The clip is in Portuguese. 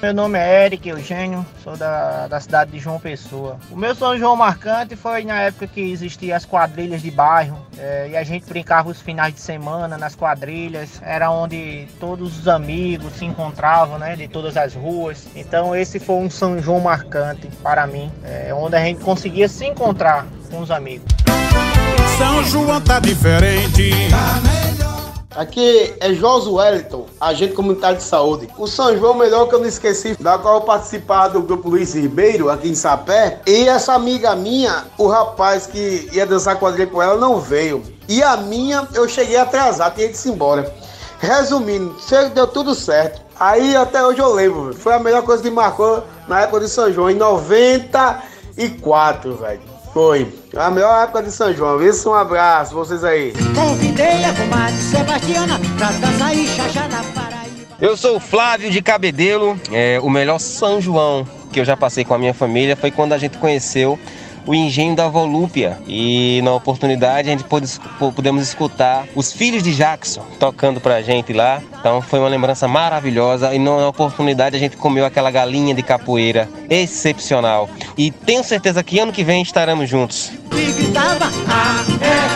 meu nome é Eric Eugênio, sou da, da cidade de João Pessoa. O meu São João marcante foi na época que existiam as quadrilhas de bairro é, e a gente brincava os finais de semana nas quadrilhas. Era onde todos os amigos se encontravam, né, de todas as ruas. Então esse foi um São João marcante para mim, é, onde a gente conseguia se encontrar com os amigos. São João tá diferente. Aqui é Josué Wellington, agente comunitário de saúde. O São João melhor que eu não esqueci, da qual eu participava do grupo Luiz Ribeiro, aqui em Sapé. E essa amiga minha, o rapaz que ia dançar quadrilha com ela, não veio. E a minha, eu cheguei atrasado, tinha que ir embora. Resumindo, deu tudo certo. Aí até hoje eu lembro, foi a melhor coisa que marcou na época de São João, em 94, velho. Foi. A melhor época de São João. Isso, um abraço, vocês aí. Convidei a comadre Sebastiana pra dançar e chachar na Paraíba. Eu sou o Flávio de Cabedelo. É, o melhor São João que eu já passei com a minha família foi quando a gente conheceu o engenho da Volúpia. E na oportunidade a gente pôde, pudemos escutar os filhos de Jackson tocando pra gente lá. Então foi uma lembrança maravilhosa. E na oportunidade a gente comeu aquela galinha de capoeira excepcional. E tenho certeza que ano que vem estaremos juntos. E gritava, A, I, O, U,